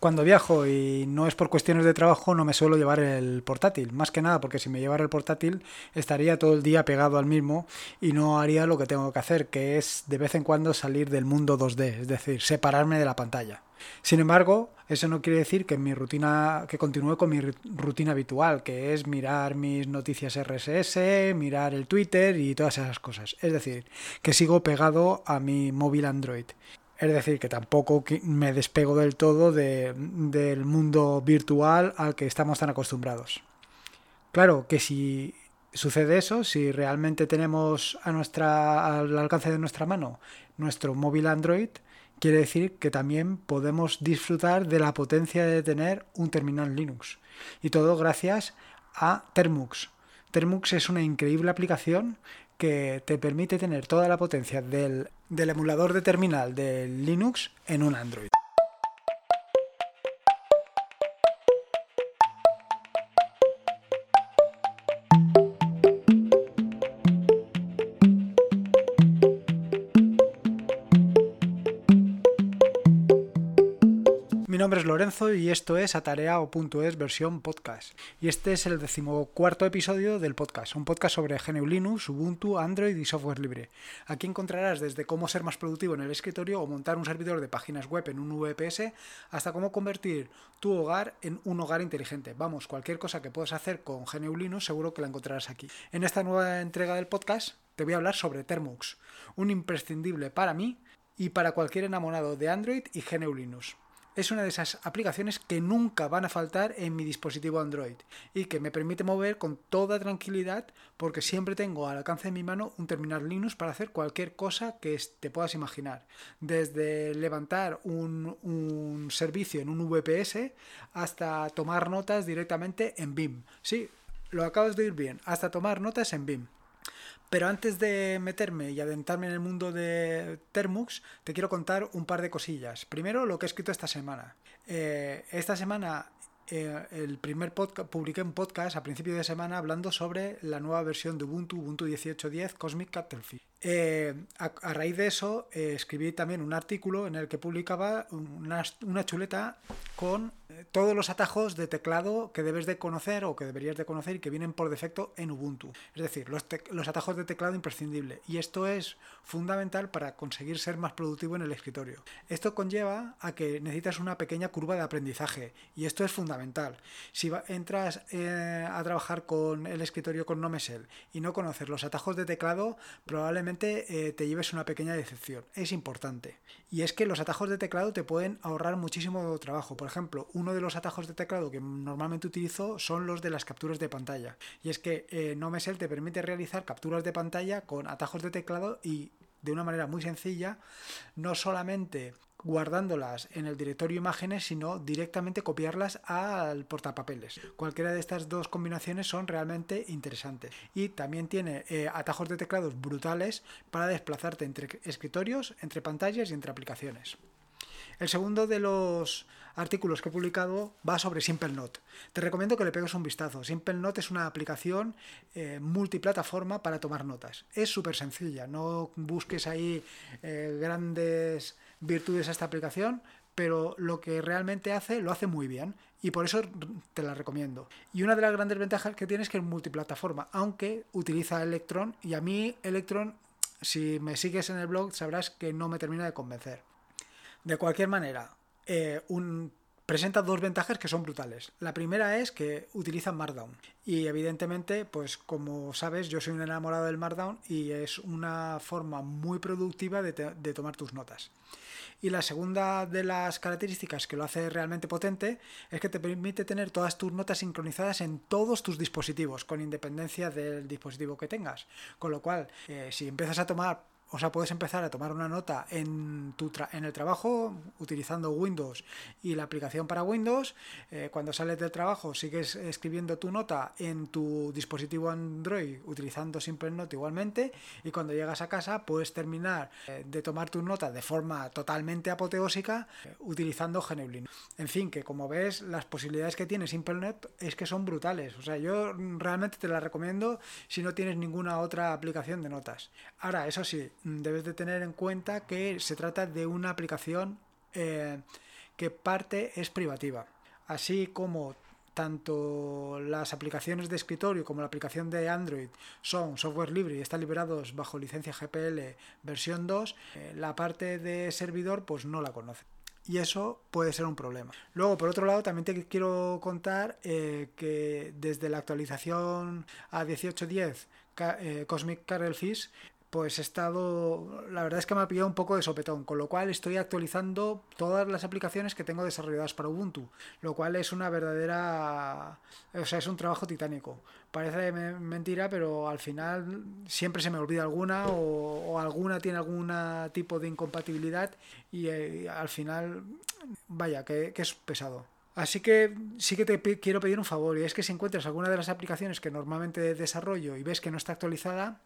Cuando viajo y no es por cuestiones de trabajo, no me suelo llevar el portátil. Más que nada porque si me llevara el portátil estaría todo el día pegado al mismo y no haría lo que tengo que hacer, que es de vez en cuando salir del mundo 2D, es decir, separarme de la pantalla. Sin embargo, eso no quiere decir que mi rutina, que continúe con mi rutina habitual, que es mirar mis noticias RSS, mirar el Twitter y todas esas cosas. Es decir, que sigo pegado a mi móvil Android. Es decir, que tampoco me despego del todo del mundo virtual al que estamos tan acostumbrados. Claro que si sucede eso, si realmente tenemos a nuestra, al alcance de nuestra mano nuestro móvil Android, quiere decir que también podemos disfrutar de la potencia de tener un terminal Linux. Y todo gracias a Termux. Termux es una increíble aplicación que te permite tener toda la potencia del, del emulador de terminal de Linux en un Android. Nombre es Lorenzo y esto es Atareao.es versión podcast. Y este es el decimocuarto episodio del podcast, un podcast sobre GNU Linux, Ubuntu, Android y software libre. Aquí encontrarás desde cómo ser más productivo en el escritorio o montar un servidor de páginas web en un VPS hasta cómo convertir tu hogar en un hogar inteligente. Vamos, cualquier cosa que puedas hacer con GNU Linux seguro que la encontrarás aquí. En esta nueva entrega del podcast te voy a hablar sobre Termux, un imprescindible para mí y para cualquier enamorado de Android y GNU Linux es una de esas aplicaciones que nunca van a faltar en mi dispositivo Android y que me permite mover con toda tranquilidad porque siempre tengo al alcance de mi mano un terminal Linux para hacer cualquier cosa que te puedas imaginar. Desde levantar un, servicio en un VPS hasta tomar notas directamente en BIM. Sí, lo acabas de oír bien, hasta tomar notas en BIM. Pero antes de meterme y adentrarme en el mundo de Termux, te quiero contar un par de cosillas. Primero, lo que he escrito esta semana. Eh, esta semana eh, el primer podcast, publiqué un podcast a principio de semana hablando sobre la nueva versión de Ubuntu, Ubuntu 18.10 Cosmic Cuttlefish. Eh, a, raíz de eso escribí también un artículo en el que publicaba una, chuleta con todos los atajos de teclado que debes de conocer o que deberías de conocer y que vienen por defecto en Ubuntu. Es decir, los, atajos de teclado imprescindible. Y esto es fundamental para conseguir ser más productivo en el escritorio. Esto conlleva a que necesitas una pequeña curva de aprendizaje y esto es fundamental si entras eh, a trabajar con el escritorio con Nomesel y no conoces los atajos de teclado, probablemente eh, te lleves una pequeña decepción. Es importante. Y es que los atajos de teclado te pueden ahorrar muchísimo trabajo. Por ejemplo, uno de los atajos de teclado que normalmente utilizo son los de las capturas de pantalla. Y es que eh, Nomesel te permite realizar capturas de pantalla con atajos de teclado y de una manera muy sencilla, no solamente guardándolas en el directorio imágenes, sino directamente copiarlas al portapapeles. Cualquiera de estas dos combinaciones son realmente interesantes. Y también tiene eh, atajos de teclados brutales para desplazarte entre escritorios, entre pantallas y entre aplicaciones. El segundo de los artículos que he publicado va sobre SimpleNote. Te recomiendo que le pegues un vistazo. SimpleNote es una aplicación eh, multiplataforma para tomar notas. Es súper sencilla, no busques ahí eh, grandes virtudes a esta aplicación, pero lo que realmente hace lo hace muy bien y por eso te la recomiendo. Y una de las grandes ventajas que tiene es que es multiplataforma, aunque utiliza Electron y a mí Electron, si me sigues en el blog, sabrás que no me termina de convencer. De cualquier manera, eh, un, presenta dos ventajas que son brutales. La primera es que utiliza Markdown. Y evidentemente, pues como sabes, yo soy un enamorado del Markdown y es una forma muy productiva de, tomar tus notas. Y la segunda de las características que lo hace realmente potente es que te permite tener todas tus notas sincronizadas en todos tus dispositivos, con independencia del dispositivo que tengas. Con lo cual, eh, si empiezas a tomar o sea, puedes empezar a tomar una nota en, tu en el trabajo utilizando Windows y la aplicación para Windows. Eh, cuando sales del trabajo sigues escribiendo tu nota en tu dispositivo Android utilizando SimpleNote igualmente. Y cuando llegas a casa puedes terminar eh, de tomar tu nota de forma totalmente apoteósica eh, utilizando GNU En fin, que como ves, las posibilidades que tiene SimpleNote es que son brutales. O sea, yo realmente te la recomiendo si no tienes ninguna otra aplicación de notas. Ahora, eso sí, debes de tener en cuenta que se trata de una aplicación eh, que parte es privativa. Así como tanto las aplicaciones de escritorio como la aplicación de Android son software libre y están liberados bajo licencia GPL versión 2, eh, la parte de servidor pues no la conoce. Y eso puede ser un problema. Luego, por otro lado, también te quiero contar eh, que desde la actualización a 18.10 eh, Cosmic Carrel Fish pues he estado, la verdad es que me ha pillado un poco de sopetón, con lo cual estoy actualizando todas las aplicaciones que tengo desarrolladas para Ubuntu, lo cual es una verdadera, o sea, es un trabajo titánico. Parece mentira, pero al final siempre se me olvida alguna o, alguna tiene algún tipo de incompatibilidad y eh, al final, vaya, que, que es pesado. Así que sí que te quiero pedir un favor y es que si encuentras alguna de las aplicaciones que normalmente desarrollo y ves que no está actualizada,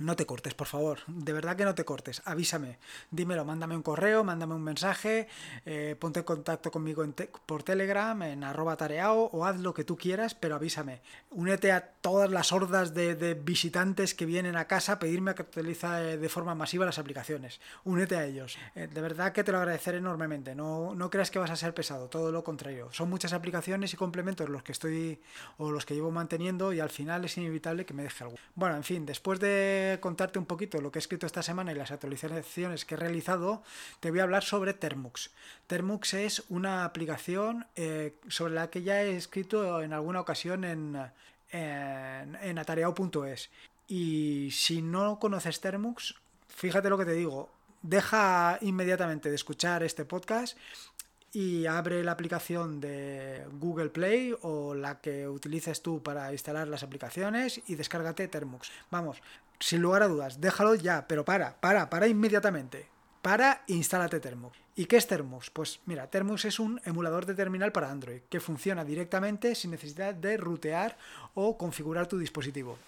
no te cortes, por favor. De verdad que no te cortes. Avísame. Dímelo, mándame un correo, mándame un mensaje, eh, ponte en contacto conmigo por Telegram, en arroba tareao, o haz lo que tú quieras, pero avísame. Únete a todas las hordas de, visitantes que vienen a casa a pedirme que actualice de forma masiva las aplicaciones. Únete a ellos. Eh, de verdad que te lo agradeceré enormemente. No, no creas que vas a ser pesado, todo lo contrario. Son muchas aplicaciones y complementos los que estoy o los que llevo manteniendo y al final es inevitable que me deje algo. Bueno, en fin, después de contarte un poquito lo que he escrito esta semana y las actualizaciones que he realizado, te voy a hablar sobre Termux. Termux es una aplicación eh, sobre la que ya he escrito en alguna ocasión en, en, en atareado.es. Y si no conoces Termux, fíjate lo que te digo, deja inmediatamente de escuchar este podcast y abre la aplicación de Google Play o la que utilices tú para instalar las aplicaciones y descárgate Termux. Vamos, sin lugar a dudas, déjalo ya, pero para, para, para inmediatamente. Para, instálate Termux. ¿Y qué es Termux? Pues mira, Termux es un emulador de terminal para Android que funciona directamente sin necesidad de rutear o configurar tu dispositivo.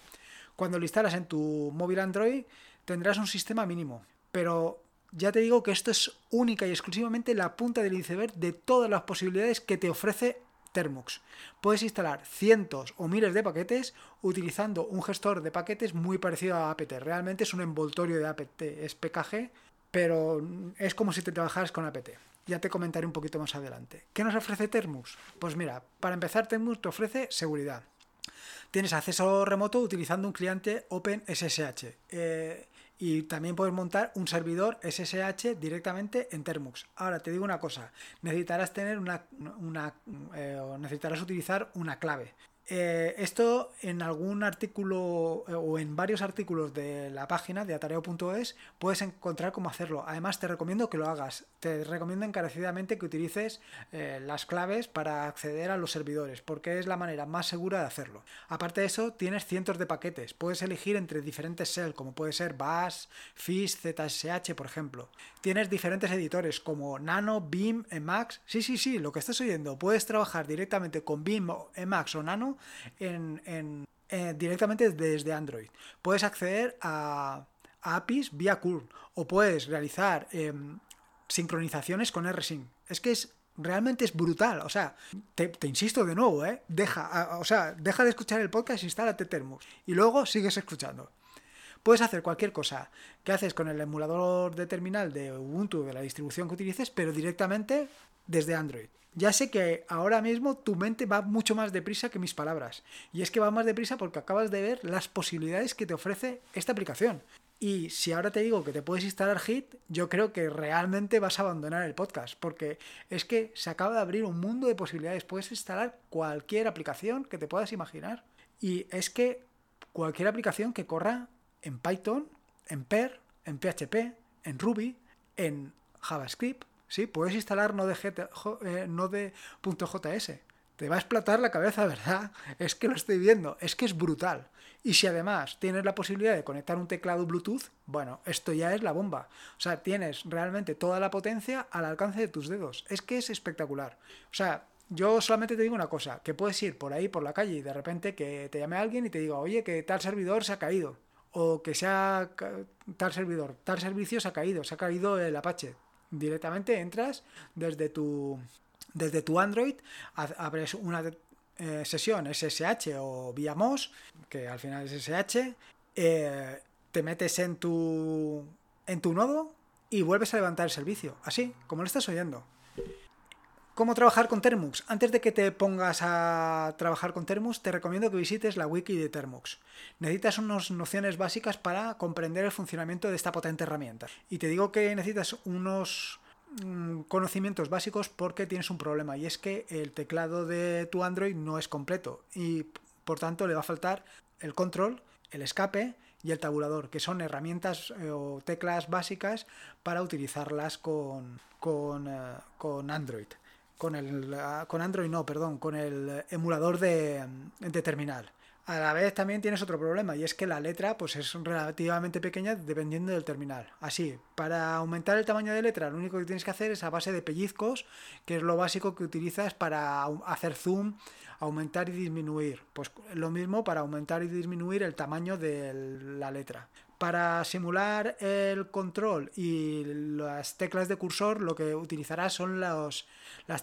Cuando lo instalas en tu móvil Android tendrás un sistema mínimo, pero ya te digo que esto es única y exclusivamente la punta del iceberg de todas las posibilidades que te ofrece Termux. Puedes instalar cientos o miles de paquetes utilizando un gestor de paquetes muy parecido a apt. Realmente es un envoltorio de apt, es PKG, pero es como si te trabajaras con apt. Ya te comentaré un poquito más adelante. ¿Qué nos ofrece Termux? Pues mira, para empezar Termux te ofrece seguridad. Tienes acceso remoto utilizando un cliente OpenSSH. Eh, y también puedes montar un servidor SSH directamente en Termux. Ahora te digo una cosa, necesitarás tener una, una eh, necesitarás utilizar una clave. Eh, esto en algún artículo eh, o en varios artículos de la página de atareo.es puedes encontrar cómo hacerlo. Además te recomiendo que lo hagas. Te recomiendo encarecidamente que utilices eh, las claves para acceder a los servidores porque es la manera más segura de hacerlo. Aparte de eso tienes cientos de paquetes. Puedes elegir entre diferentes shell como puede ser Bash, Fish, ZSH por ejemplo. Tienes diferentes editores como Nano, Beam, Emacs. Sí, sí, sí, lo que estás oyendo. Puedes trabajar directamente con Beam, Emacs o Nano eh, directamente desde Android. Puedes acceder a, APIs vía curl o puedes realizar em, sincronizaciones con rsync. Es que es realmente es brutal. O sea, te, insisto de nuevo, ¿eh? Deja, o sea, deja de escuchar el podcast, instálate Termux y luego sigues escuchando. Puedes hacer cualquier cosa que haces con el emulador de terminal de Ubuntu, de la distribución que utilices, pero directamente desde Android. Ya sé que ahora mismo tu mente va mucho más deprisa que mis palabras. Y es que va más deprisa porque acabas de ver las posibilidades que te ofrece esta aplicación. Y si ahora te digo que te puedes instalar Hit, yo creo que realmente vas a abandonar el podcast, porque es que se acaba de abrir un mundo de posibilidades. Puedes instalar cualquier aplicación que te puedas imaginar. Y es que cualquier aplicación que corra en Python, en Per, en PHP, en Ruby, en JavaScript, Sí, puedes instalar no de, eh. Te va a explotar la cabeza, ¿verdad? Es que lo estoy viendo, es que es brutal. Y si además tienes la posibilidad de conectar un teclado Bluetooth, bueno, esto ya es la bomba. O sea, tienes realmente toda la potencia al alcance de tus dedos. Es que es espectacular. O sea, yo solamente te digo una cosa, que puedes ir por ahí, por la calle, y de repente que te llame alguien y te diga, oye, que tal servidor se ha caído. O que sea tal servidor, tal servicio se ha caído, se ha caído el Apache Directamente entras desde tu, desde tu Android, abres una eh, sesión SSH o vía MOS, que al final es SSH, eh, te metes en tu, en tu nodo y vuelves a levantar el servicio, así, como lo estás oyendo. ¿Cómo trabajar con Termux? Antes de que te pongas a trabajar con Termux, te recomiendo que visites la wiki de Termux. Necesitas unas nociones básicas para comprender el funcionamiento de esta potente herramienta. Y te digo que necesitas unos mm, conocimientos básicos porque tienes un problema y es que el teclado de tu Android no es completo y por tanto le va a faltar el control, el escape y el tabulador, que son herramientas eh, o teclas básicas para utilizarlas con, con, eh, con Android con el con Android no, perdón, con el emulador de, de, terminal. A la vez también tienes otro problema y es que la letra pues es relativamente pequeña dependiendo del terminal. Así, para aumentar el tamaño de letra, lo único que tienes que hacer es a base de pellizcos, que es lo básico que utilizas para hacer zoom, aumentar y disminuir. Pues lo mismo para aumentar y disminuir el tamaño de la letra. Para simular el control y las teclas de cursor, lo que utilizarás son las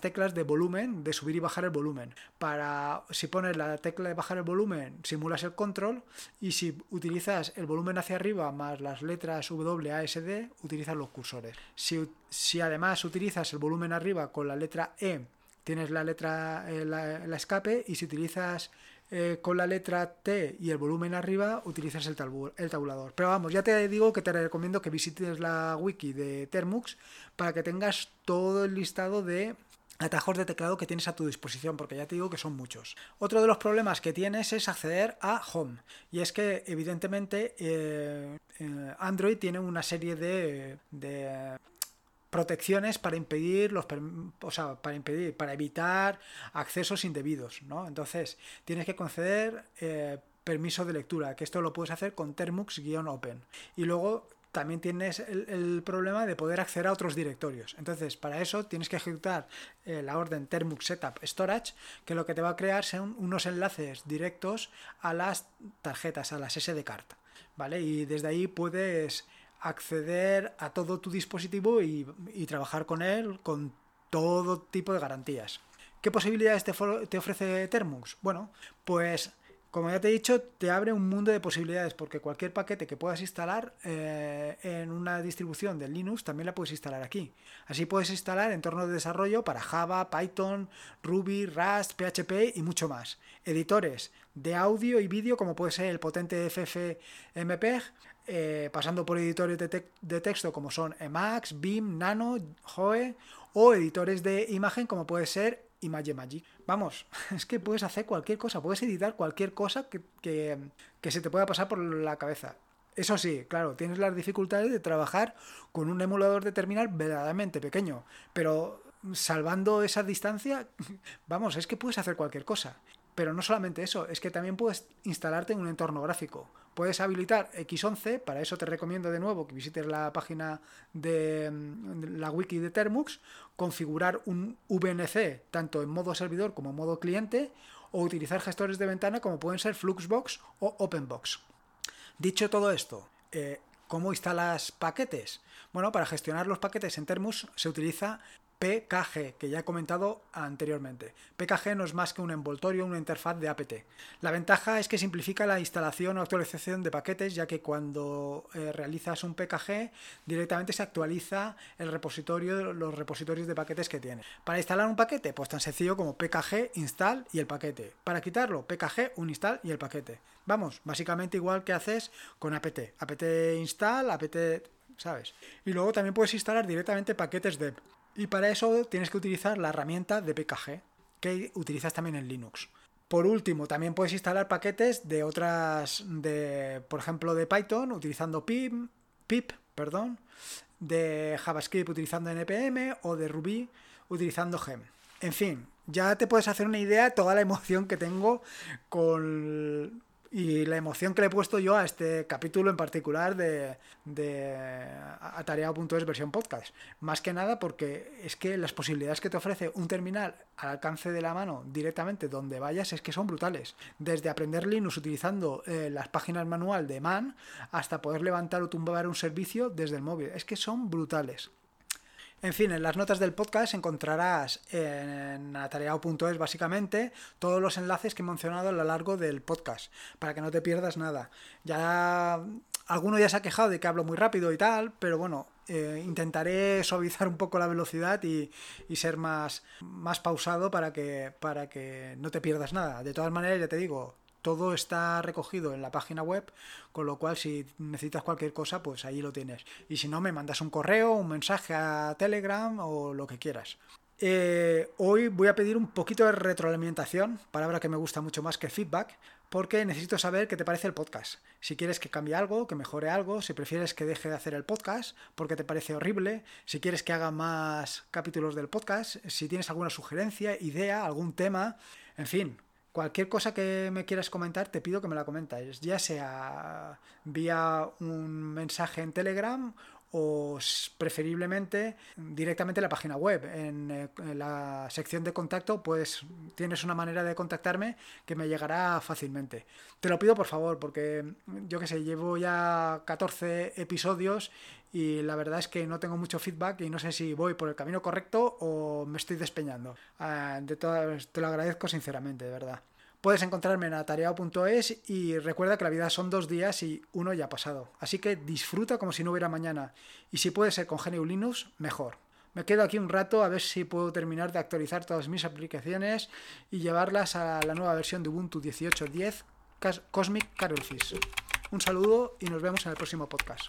teclas de volumen, de subir y bajar el volumen. Para si pones la tecla de bajar el volumen, simulas el control y si utilizas el volumen hacia arriba más las letras W, A, S, D, utilizas los cursores. Si, si además utilizas el volumen arriba con la letra E, tienes la letra eh, la escape y si utilizas eh, con la letra T y el volumen arriba utilizas el, tabulador. Pero vamos, ya te digo que te recomiendo que visites la wiki de Termux para que tengas todo el listado de atajos de teclado que tienes a tu disposición, porque ya te digo que son muchos. Otro de los problemas que tienes es acceder a Home. Y es que, evidentemente, eh, eh, Android tiene una serie de protecciones para impedir los o sea, para impedir para evitar accesos indebidos no entonces tienes que conceder eh, permiso de lectura que esto lo puedes hacer con termux-open y luego también tienes el, problema de poder acceder a otros directorios. Entonces, para eso tienes que ejecutar eh, la orden termux setup storage, que lo que te va a crear son unos enlaces directos a las tarjetas, a las SD card, ¿vale? Y desde ahí puedes acceder a todo tu dispositivo y, trabajar con él con todo tipo de garantías. ¿Qué posibilidades te, te, ofrece Termux? Bueno, pues como ya te he dicho, te abre un mundo de posibilidades porque cualquier paquete que puedas instalar eh, en una distribución de Linux también la puedes instalar aquí. Así puedes instalar entornos de desarrollo para Java, Python, Ruby, Rust, PHP y mucho más. Editores de audio y vídeo como puede ser el potente FFmpeg, eh, pasando por editores de, texto como son Emacs, Beam, Nano, Joe o editores de imagen como puede ser ImageMagick. Vamos, es que puedes hacer cualquier cosa, puedes editar cualquier cosa que, que se te pueda pasar por la cabeza. Eso sí, claro, tienes las dificultades de trabajar con un emulador de terminal verdaderamente pequeño, pero salvando esa distancia, vamos, es que puedes hacer cualquier cosa. Pero no solamente eso, es que también puedes instalarte en un entorno gráfico. Puedes habilitar X11, para eso te recomiendo de nuevo que visites la página de mm, la wiki de Termux, configurar un VNC tanto en modo servidor como en modo cliente, o utilizar gestores de ventana como pueden ser Fluxbox o OpenBox. Dicho todo esto, eh, ¿cómo instalas paquetes? Bueno, para gestionar los paquetes en Termux se utiliza PKG, que ya he comentado anteriormente. PKG no es más que un envoltorio, una interfaz de apt. La ventaja es que simplifica la instalación o actualización de paquetes, ya que cuando eh, realizas un PKG directamente se actualiza el repositorio, los repositorios de paquetes que tiene. Para instalar un paquete, pues tan sencillo como PKG install y el paquete. Para quitarlo, PKG uninstall y el paquete. Vamos, básicamente igual que haces con apt. apt install, apt ¿sabes? Y luego también puedes instalar directamente paquetes de y para eso tienes que utilizar la herramienta de PKG, que utilizas también en Linux. Por último, también puedes instalar paquetes de otras, de, por ejemplo, de Python utilizando pip, pip, perdón, de JavaScript utilizando npm o de Ruby utilizando gem. En fin, ya te puedes hacer una idea toda la emoción que tengo con y la emoción que le he puesto yo a este capítulo en particular de, de atareado.es versión podcast. Más que nada porque es que las posibilidades que te ofrece un terminal al alcance de la mano directamente donde vayas es que son brutales. Desde aprender Linux utilizando eh, las páginas manual de man hasta poder levantar o tumbar un servicio desde el móvil. Es que son brutales. En fin, en las notas del podcast encontrarás en atareado.es básicamente todos los enlaces que he mencionado a lo largo del podcast, para que no te pierdas nada. Ya alguno ya se ha quejado de que hablo muy rápido y tal, pero bueno, eh, intentaré suavizar un poco la velocidad y, ser más, más pausado para que, para que no te pierdas nada. De todas maneras, ya te digo, todo está recogido en la página web, con lo cual si necesitas cualquier cosa, pues ahí lo tienes. Y si no, me mandas un correo, un mensaje a Telegram o lo que quieras. Eh, hoy voy a pedir un poquito de retroalimentación, palabra que me gusta mucho más que feedback, porque necesito saber qué te parece el podcast. Si quieres que cambie algo, que mejore algo, si prefieres que deje de hacer el podcast porque te parece horrible, si quieres que haga más capítulos del podcast, si tienes alguna sugerencia, idea, algún tema, en fin, Cualquier cosa que me quieras comentar, te pido que me la comentes, ya sea vía un mensaje en Telegram o preferiblemente directamente en la página web. En, eh, en, la sección de contacto, pues tienes una manera de contactarme que me llegará fácilmente. Te lo pido por favor, porque yo que sé, llevo ya 14 episodios y la verdad es que no tengo mucho feedback y no sé si voy por el camino correcto o me estoy despeñando. Ah, de todas, te lo agradezco sinceramente, de verdad. Puedes encontrarme en atareado.es y recuerda que la vida son dos días y uno ya ha pasado. Así que disfruta como si no hubiera mañana. Y si puede ser con GNU Linux, mejor. Me quedo aquí un rato a ver si puedo terminar de actualizar todas mis aplicaciones y llevarlas a la nueva versión de Ubuntu 18.10 Cosmic Carolfish. Un saludo y nos vemos en el próximo podcast.